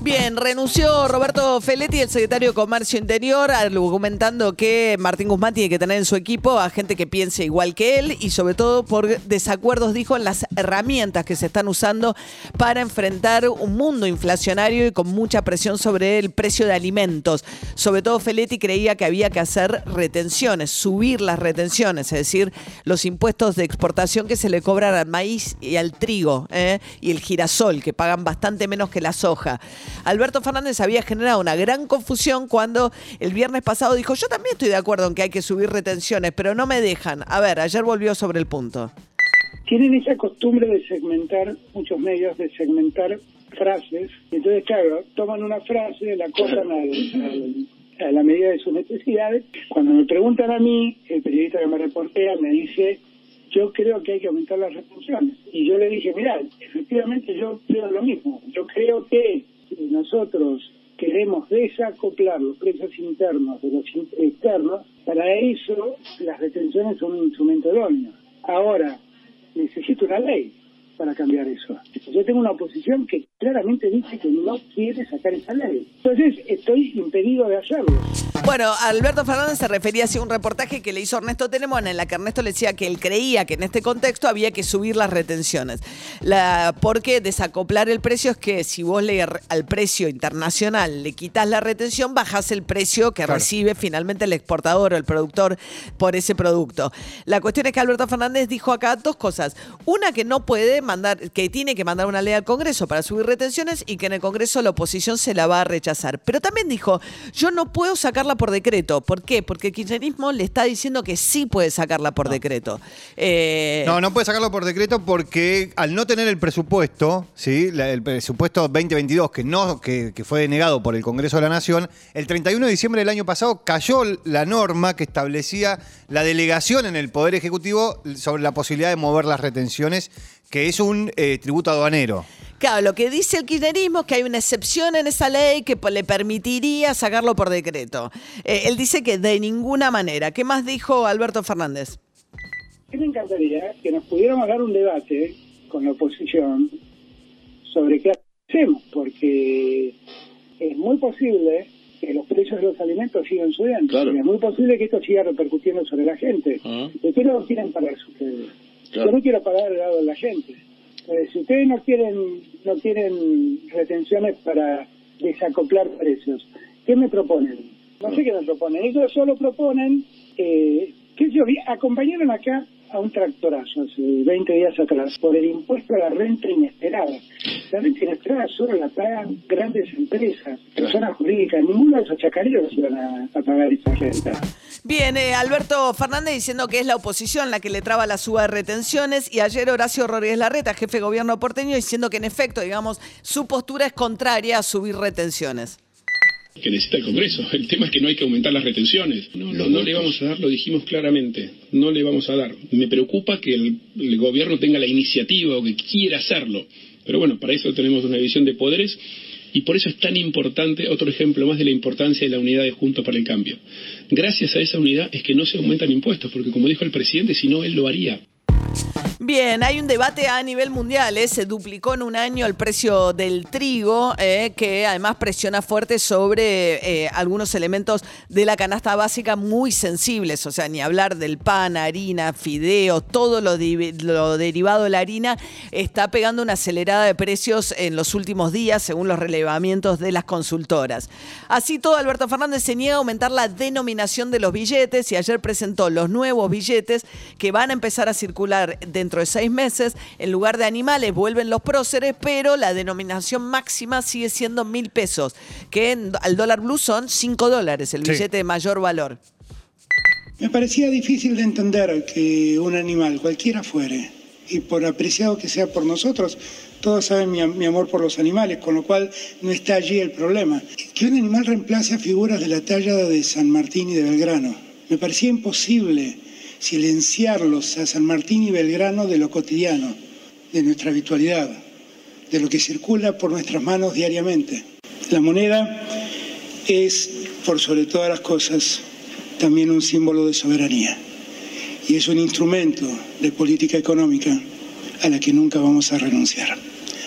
Bien, renunció Roberto Feletti, el secretario de Comercio Interior, argumentando que Martín Guzmán tiene que tener en su equipo a gente que piense igual que él y sobre todo por desacuerdos, dijo, en las herramientas que se están usando para enfrentar un mundo inflacionario y con mucha presión sobre el precio de alimentos. Sobre todo Feletti creía que había que hacer retenciones, subir las retenciones, es decir, los impuestos de exportación que se le cobran al maíz y al trigo ¿eh? y el girasol, que pagan bastante menos que la soja. Alberto Fernández había generado una gran confusión cuando el viernes pasado dijo, yo también estoy de acuerdo en que hay que subir retenciones, pero no me dejan. A ver, ayer volvió sobre el punto. Tienen esa costumbre de segmentar, muchos medios, de segmentar frases. Entonces, claro, toman una frase, la cortan a la medida de sus necesidades. Cuando me preguntan a mí, el periodista que me reportea me dice, yo creo que hay que aumentar las retenciones. Y yo le dije, mira, efectivamente yo creo lo mismo. Yo creo que nosotros queremos desacoplar los precios internos de los externos, para eso las retenciones son un instrumento idóneo. Ahora, necesito una ley para cambiar eso. Yo tengo una oposición que claramente dice que no quiere sacar esa ley. Entonces, estoy impedido de hacerlo. Bueno, Alberto Fernández se refería a un reportaje que le hizo Ernesto Tenemón en la que Ernesto le decía que él creía que en este contexto había que subir las retenciones. La, porque desacoplar el precio es que si vos le al precio internacional le quitas la retención, bajas el precio que recibe finalmente el exportador o el productor por ese producto. La cuestión es que Alberto Fernández dijo acá dos cosas. Una que no puede mandar, que tiene que mandar una ley al Congreso para subir retenciones y que en el Congreso la oposición se la va a rechazar. Pero también dijo, yo no puedo por decreto. ¿Por qué? Porque el kirchnerismo le está diciendo que sí puede sacarla por decreto. Eh, no, no puede sacarlo por decreto porque al no tener el presupuesto, ¿sí? el presupuesto 2022 que, no, que, que fue denegado por el Congreso de la Nación, el 31 de diciembre del año pasado cayó la norma que establecía la delegación en el Poder Ejecutivo sobre la posibilidad de mover las retenciones que es un eh, tributo aduanero. Claro, lo que dice el kirchnerismo es que hay una excepción en esa ley que le permitiría sacarlo por decreto. Eh, él dice que de ninguna manera. ¿Qué más dijo Alberto Fernández? me encantaría que nos pudiéramos dar un debate con la oposición sobre qué hacemos, porque es muy posible que los precios de los alimentos sigan subiendo. Es muy posible que esto siga repercutiendo sobre la gente. Ah. ¿De qué no quieren pagar ustedes? Yo no quiero pagar el lado de la gente. Eh, si ustedes no quieren, no quieren retenciones para desacoplar precios, ¿qué me proponen? No sé qué me proponen. Ellos solo proponen, eh, que yo acompañaron acá a un tractorazo hace 20 días atrás por el impuesto a la renta inesperada. La renta inesperada solo la pagan grandes empresas, personas jurídicas. Ninguno de esos chacareros iban a, pagar esa renta. Bien, eh, Alberto Fernández diciendo que es la oposición la que le traba la suba de retenciones y ayer Horacio Rodríguez Larreta, jefe de gobierno porteño, diciendo que en efecto, digamos, su postura es contraria a subir retenciones que necesita el Congreso. El tema es que no hay que aumentar las retenciones. No, no, le vamos a dar, lo dijimos claramente, no le vamos a dar. Me preocupa que el, gobierno tenga la iniciativa o que quiera hacerlo. Pero bueno, para eso tenemos una división de poderes y por eso es tan importante, otro ejemplo más de la importancia de la unidad de Juntos para el Cambio. Gracias a esa unidad es que no se aumentan impuestos, porque como dijo el presidente, si no, él lo haría. Bien, hay un debate a nivel mundial. ¿eh? Se duplicó en un año el precio del trigo, eh, que además presiona fuerte sobre eh, algunos elementos de la canasta básica muy sensibles. O sea, ni hablar del pan, harina, fideo, todo lo, lo derivado de la harina está pegando una acelerada de precios en los últimos días, según los relevamientos de las consultoras. Así todo, Alberto Fernández se niega a aumentar la denominación de los billetes y ayer presentó los nuevos billetes que van a empezar a circular de dentro de seis meses, en lugar de animales vuelven los próceres, pero la denominación máxima sigue siendo mil pesos, que al dólar blue son cinco dólares, el billete de mayor valor. Me parecía difícil de entender que un animal, cualquiera fuere, y por apreciado que sea por nosotros, todos saben mi, mi, amor por los animales, con lo cual no está allí el problema. Que un animal reemplace a figuras de la talla de San Martín y de Belgrano. Me parecía imposible silenciarlos a San Martín y Belgrano de lo cotidiano, de nuestra habitualidad, de lo que circula por nuestras manos diariamente. La moneda es, por sobre todas las cosas, también un símbolo de soberanía y es un instrumento de política económica a la que nunca vamos a renunciar,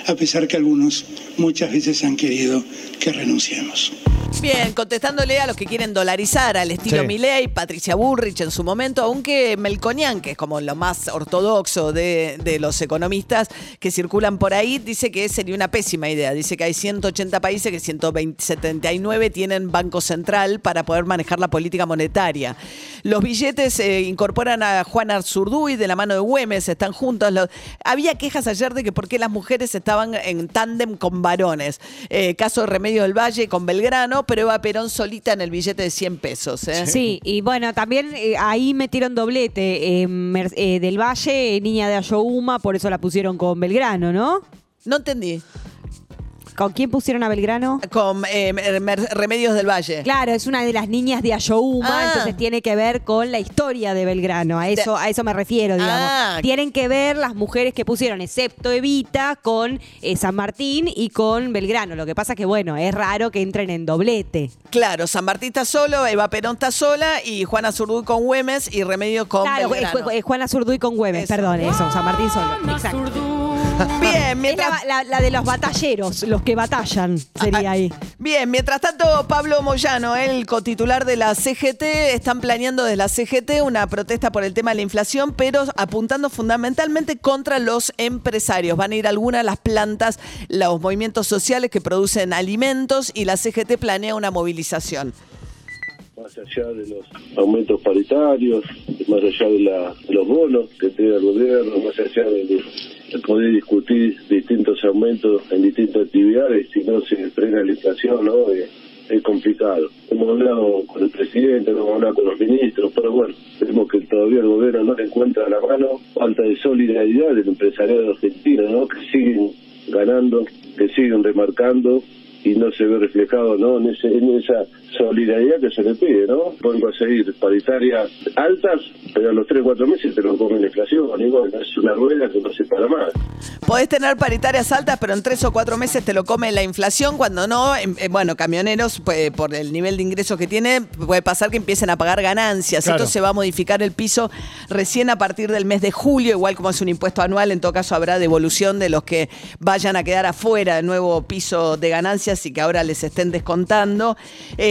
a pesar que algunos muchas veces han querido que renunciemos. Bien, contestándole a los que quieren dolarizar al estilo Sí. Milei, Patricia Bullrich en su momento, aunque Melconian, que es como lo más ortodoxo de, de los economistas que circulan por ahí, dice que sería una pésima idea. Dice que hay 180 países que 179 tienen Banco Central para poder manejar la política monetaria. Los billetes eh, incorporan a Juan Arzurduy de la mano de Güemes, están juntos. Los- había quejas ayer de que por qué las mujeres estaban en tándem con varones. Eh, caso de Remedio del Valle con Belgrano, pero Eva Perón solita en el billete de 100 pesos. ¿eh? Sí, y bueno, también eh, ahí metieron doblete. eh, eh, del Valle, eh, niña de Ayohuma, por eso la pusieron con Belgrano, ¿no? No entendí. ¿Con quién pusieron a Belgrano? Con eh, Remedios del Valle. Claro, es una de las niñas de Ayohuma, Ah. entonces tiene que ver con la historia de Belgrano. A eso, a eso me refiero, digamos. Ah. Tienen que ver las mujeres que pusieron, excepto Evita, con eh, San Martín y con Belgrano. Lo que pasa que, bueno, es raro que entren en doblete. Claro, San Martín está solo, Eva Perón está sola y Juana Zurduy con Güemes y Remedio con claro, es, Belgrano. es Juana Zurduy con Güemes, Eso. perdón, eso, San Martín solo. Exacto. Bien, Es mientras... la, la- la de los batalleros, los que batallan, sería ahí. Bien, mientras tanto, Pablo Moyano, el cotitular de la CGT, están planeando desde la CGT una protesta por el tema de la inflación, pero apuntando fundamentalmente contra los empresarios. Van a ir algunas de las plantas, los movimientos sociales que producen alimentos y la CGT planea una movilización. más allá de los aumentos paritarios, más allá de, la- de los bonos que tiene el gobierno, más allá de, de poder discutir distintos aumentos en distintas actividades, si no se frena la inflación, ¿no? Eh, es complicado. Hemos hablado con el presidente, hemos hablado con los ministros, pero bueno, vemos que todavía el gobierno no le encuentra la mano, falta de solidaridad del empresariado argentino, ¿no? Que siguen ganando, que siguen remarcando y no se ve reflejado ¿no? en, ese, en esa solidaridad que se le pide, ¿no? Pueden conseguir paritarias altas, pero a los 3 o 4 meses te lo come la inflación, bueno, es una rueda que no se para más. Podés tener paritarias altas, pero en tres o cuatro meses te lo come la inflación. Cuando no, em, eh, bueno, camioneros, pues, por el nivel de ingresos que tiene, puede pasar que empiecen a pagar ganancias. Claro. Esto se va a modificar el piso recién a partir del mes de julio, igual como es un impuesto anual, en todo caso habrá devolución de los que vayan a quedar afuera del nuevo piso de ganancias y que ahora les estén descontando.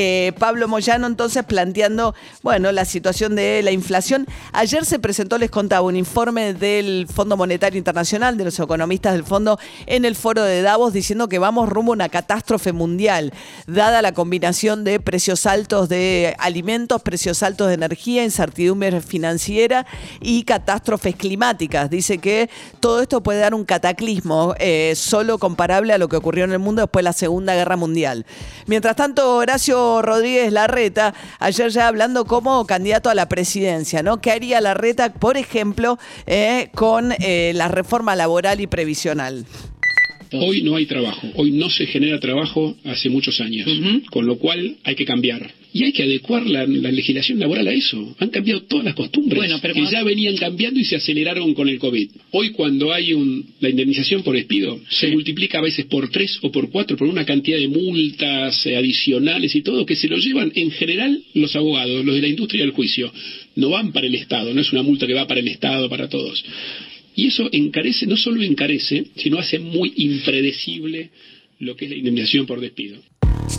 Eh, Pablo Moyano entonces planteando, bueno, la situación de la inflación. Ayer se presentó, les contaba, un informe del Fondo Monetario Internacional, de los economistas del fondo, en el foro de Davos, diciendo que vamos rumbo a una catástrofe mundial, dada la combinación de precios altos de alimentos, precios altos de energía, incertidumbre financiera y catástrofes climáticas. Dice que todo esto puede dar un cataclismo eh, solo comparable a lo que ocurrió en el mundo después de la Segunda Guerra Mundial. Mientras tanto, Horacio Rodríguez Larreta, ayer ya hablando como candidato a la presidencia, ¿no? ¿Qué haría Larreta, por ejemplo, eh, con eh, la reforma laboral y previsional? Hoy no hay trabajo, hoy no se genera trabajo hace muchos años, con lo cual hay que cambiar. Y hay que adecuar la, la legislación laboral a eso. Han cambiado todas las costumbres Bueno, pero que ya venían cambiando y se aceleraron con el COVID. Hoy cuando hay un, la indemnización por despido, se multiplica a veces por tres o por cuatro por una cantidad de multas eh, adicionales y todo que se lo llevan en general los abogados, los de la industria del juicio. No van para el Estado, no es una multa que va para el Estado, para todos. Y eso encarece, no solo encarece, sino hace muy impredecible lo que es la indemnización por despido.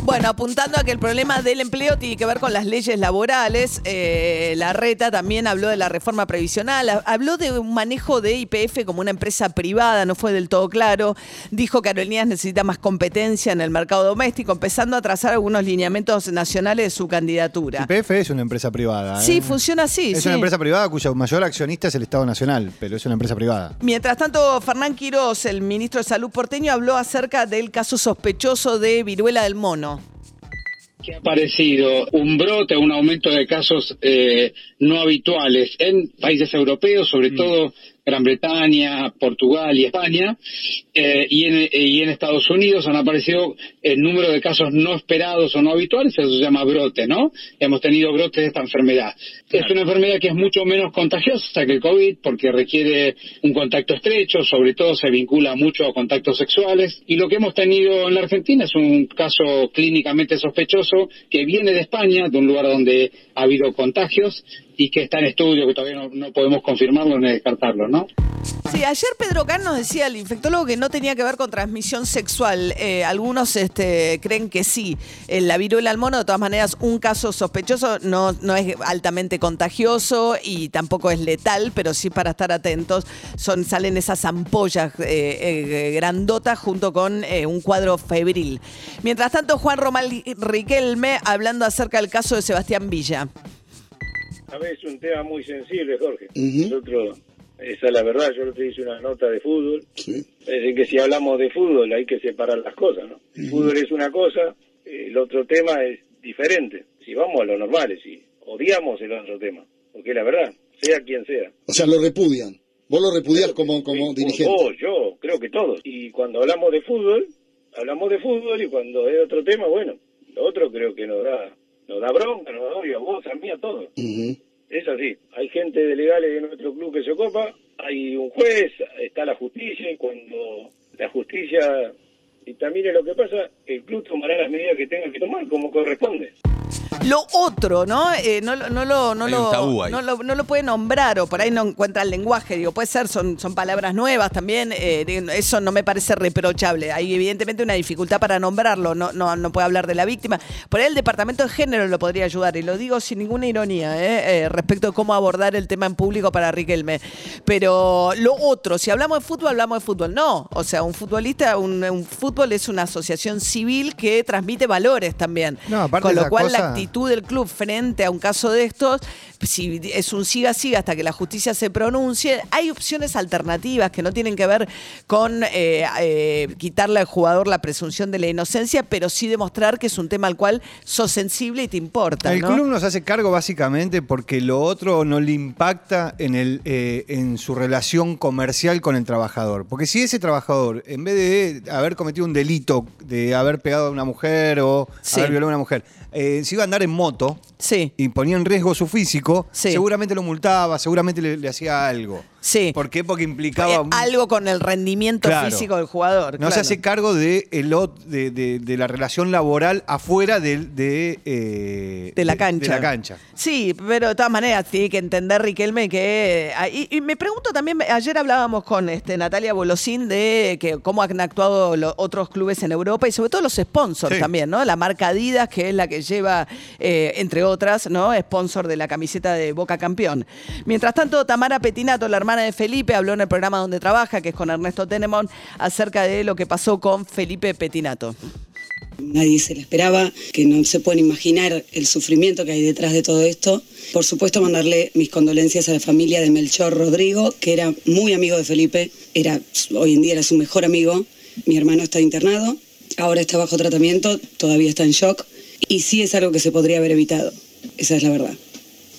Bueno, apuntando a que el problema del empleo tiene que ver con las leyes laborales, eh, la reta también habló de la reforma previsional, ha- habló de un manejo de IPF como una empresa privada, no fue del todo claro, dijo que Aerolíneas necesita más competencia en el mercado doméstico, empezando a trazar algunos lineamientos nacionales de su candidatura. YPF es una empresa privada. ¿eh? Sí, funciona así. Es sí. una empresa privada cuyo mayor accionista es el Estado Nacional, pero es una empresa privada. Mientras tanto, Fernán Quirós, el ministro de Salud porteño, habló acerca del caso sospechoso de viruela del mono. Que ha aparecido un brote, un aumento de casos eh, no habituales en países europeos, sobre todo Gran Bretaña, Portugal y España, eh, y, en, y en Estados Unidos han aparecido el número de casos no esperados o no habituales, eso se llama brote, ¿no? Hemos tenido brotes de esta enfermedad. Es una enfermedad que es mucho menos contagiosa que el COVID porque requiere un contacto estrecho, sobre todo se vincula mucho a contactos sexuales, y lo que hemos tenido en la Argentina es un caso clínicamente sospechoso que viene de España, de un lugar donde ha habido contagios y que está en estudio, que todavía no, no podemos confirmarlo ni descartarlo, ¿no? Sí, ayer Pedro Can nos decía, el infectólogo, que no tenía que ver con transmisión sexual. Eh, algunos este, creen que sí. Eh, la viruela al mono, de todas maneras, un caso sospechoso no, no es altamente contagioso y tampoco es letal, pero sí para estar atentos. Son, salen esas ampollas eh, grandotas junto con un cuadro febril. Mientras tanto, Juan Román Riquelme hablando acerca del caso de Sebastián Villa. A ver, es un tema muy sensible, Jorge. Nosotros, esa es la verdad, yo te hice una nota de fútbol. Es decir, que si hablamos de fútbol hay que separar las cosas, ¿no? El fútbol es una cosa, el otro tema es diferente. Si vamos a lo normal, si odiamos el otro tema, porque la verdad, sea quien sea. O sea, lo repudian. Vos lo repudias como, como dirigente. Vos, yo, creo que todos. Y cuando hablamos de fútbol, hablamos de fútbol y cuando es otro tema, bueno, lo otro creo que nos da nos da bronca, nos da odio a vos, a mí, a todos. Es así. Hay gente de legales de nuestro club que se ocupa, hay un juez, está la justicia, y cuando la justicia dictamine lo que pasa, el club tomará las medidas que tenga que tomar como corresponde. Lo otro, ¿no? Eh, no, no, lo, no, lo, no, lo, no lo puede nombrar o por ahí no encuentra el lenguaje. Digo, puede ser, son, son palabras nuevas también. eh, eso no me parece reprochable. Hay evidentemente una dificultad para nombrarlo. No, no, no puede hablar de la víctima. Por ahí el departamento de género lo podría ayudar. Y lo digo sin ninguna ironía, ¿eh? Eh, respecto de cómo abordar el tema en público para Riquelme. Pero lo otro, si hablamos de fútbol, hablamos de fútbol. No. O sea, un futbolista, un, un fútbol es una asociación civil que transmite valores también. No, aparte Con lo cual la cosa- actitud del club frente a un caso de estos, si es un siga siga hasta que la justicia se pronuncie, hay opciones alternativas que no tienen que ver con eh, eh, quitarle al jugador la presunción de la inocencia, pero sí demostrar que es un tema al cual sos sensible y te importa. El ¿no? club nos hace cargo básicamente porque lo otro no le impacta en, el, eh, en su relación comercial con el trabajador. Porque si ese trabajador, en vez de haber cometido un delito de haber pegado a una mujer o Sí. haber violado a una mujer, si iba a andar en moto Sí. y ponía en riesgo su físico, Sí. seguramente lo multaba, seguramente le, le hacía algo. Sí. ¿Por qué? Porque implicaba... Algo con el rendimiento Claro. físico del jugador. No se hace cargo de, el de, de- de la relación laboral afuera del- de, eh, de la cancha. De la cancha. Sí, pero de todas maneras tiene que entender Riquelme que... ah, Y, y me pregunto también, ayer hablábamos con este, Natalia Bolosín de que cómo han actuado los otros clubes en Europa y sobre todo los sponsors Sí. también, ¿no? La marca Adidas, que es la que lleva, eh, entre otras, ¿no? Sponsor de la camiseta de Boca Campeón. Mientras tanto, Tamara Petinato, la hermana de Felipe, habló en el programa donde trabaja, que es con Ernesto Tenemón, acerca de lo que pasó con Felipe Petinato. Nadie se lo esperaba, que no se pueden imaginar el sufrimiento que hay detrás de todo esto. Por supuesto, mandarle mis condolencias a la familia de Melchor Rodrigo, que era muy amigo de Felipe, era, hoy en día era su mejor amigo. Mi hermano está internado, ahora está bajo tratamiento, todavía está en shock, y sí es algo que se podría haber evitado. Esa es la verdad.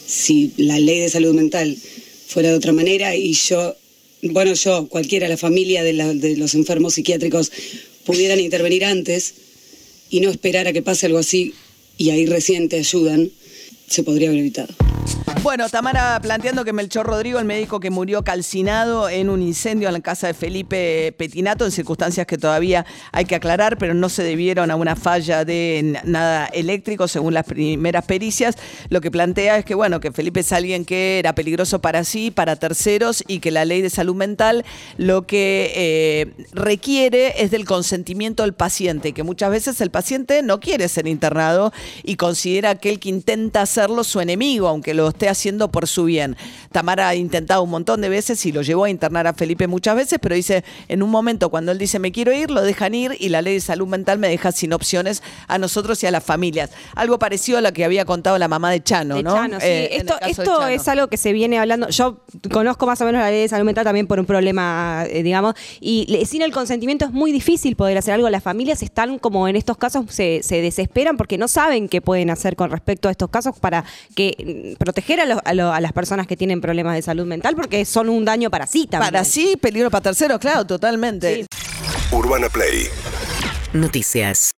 Si la ley de salud mental fuera de otra manera y yo, bueno, yo, cualquiera, la familia de, la- de los enfermos psiquiátricos pudieran intervenir antes, y no esperar a que pase algo así y ahí recién te ayudan, se podría haber evitado. Bueno, Tamara planteando que Melchor Rodrigo, el médico que murió calcinado en un incendio en la casa de Felipe Petinato, en circunstancias que todavía hay que aclarar, pero no se debieron a una falla de nada eléctrico, según las primeras pericias. Lo que plantea es que, bueno, que Felipe es alguien que era peligroso para sí, para terceros, y que la ley de salud mental lo que eh, requiere es del consentimiento del paciente, que muchas veces el paciente no quiere ser internado y considera que el que intenta hacerlo su enemigo, aunque lo esté haciendo por su bien. Tamara ha intentado un montón de veces y lo llevó a internar a Felipe muchas veces, pero dice, en un momento cuando él dice me quiero ir, lo dejan ir y la ley de salud mental me deja sin opciones a nosotros y a las familias. Algo parecido a lo que había contado la mamá de Chano, De ¿no? Chano, sí. Eh, esto de Chano. es algo que se viene hablando. Yo conozco más o menos la ley de salud mental también por un problema, eh, digamos, y sin el consentimiento es muy difícil poder hacer algo. Las familias están como en estos casos, se, se desesperan porque no saben qué pueden hacer con respecto a estos casos para que mm, proteger proteger a, los- a lo- a las personas que tienen problemas de salud mental porque son un daño para sí también. Para sí, peligro para terceros, claro, totalmente. Urbana Play Noticias.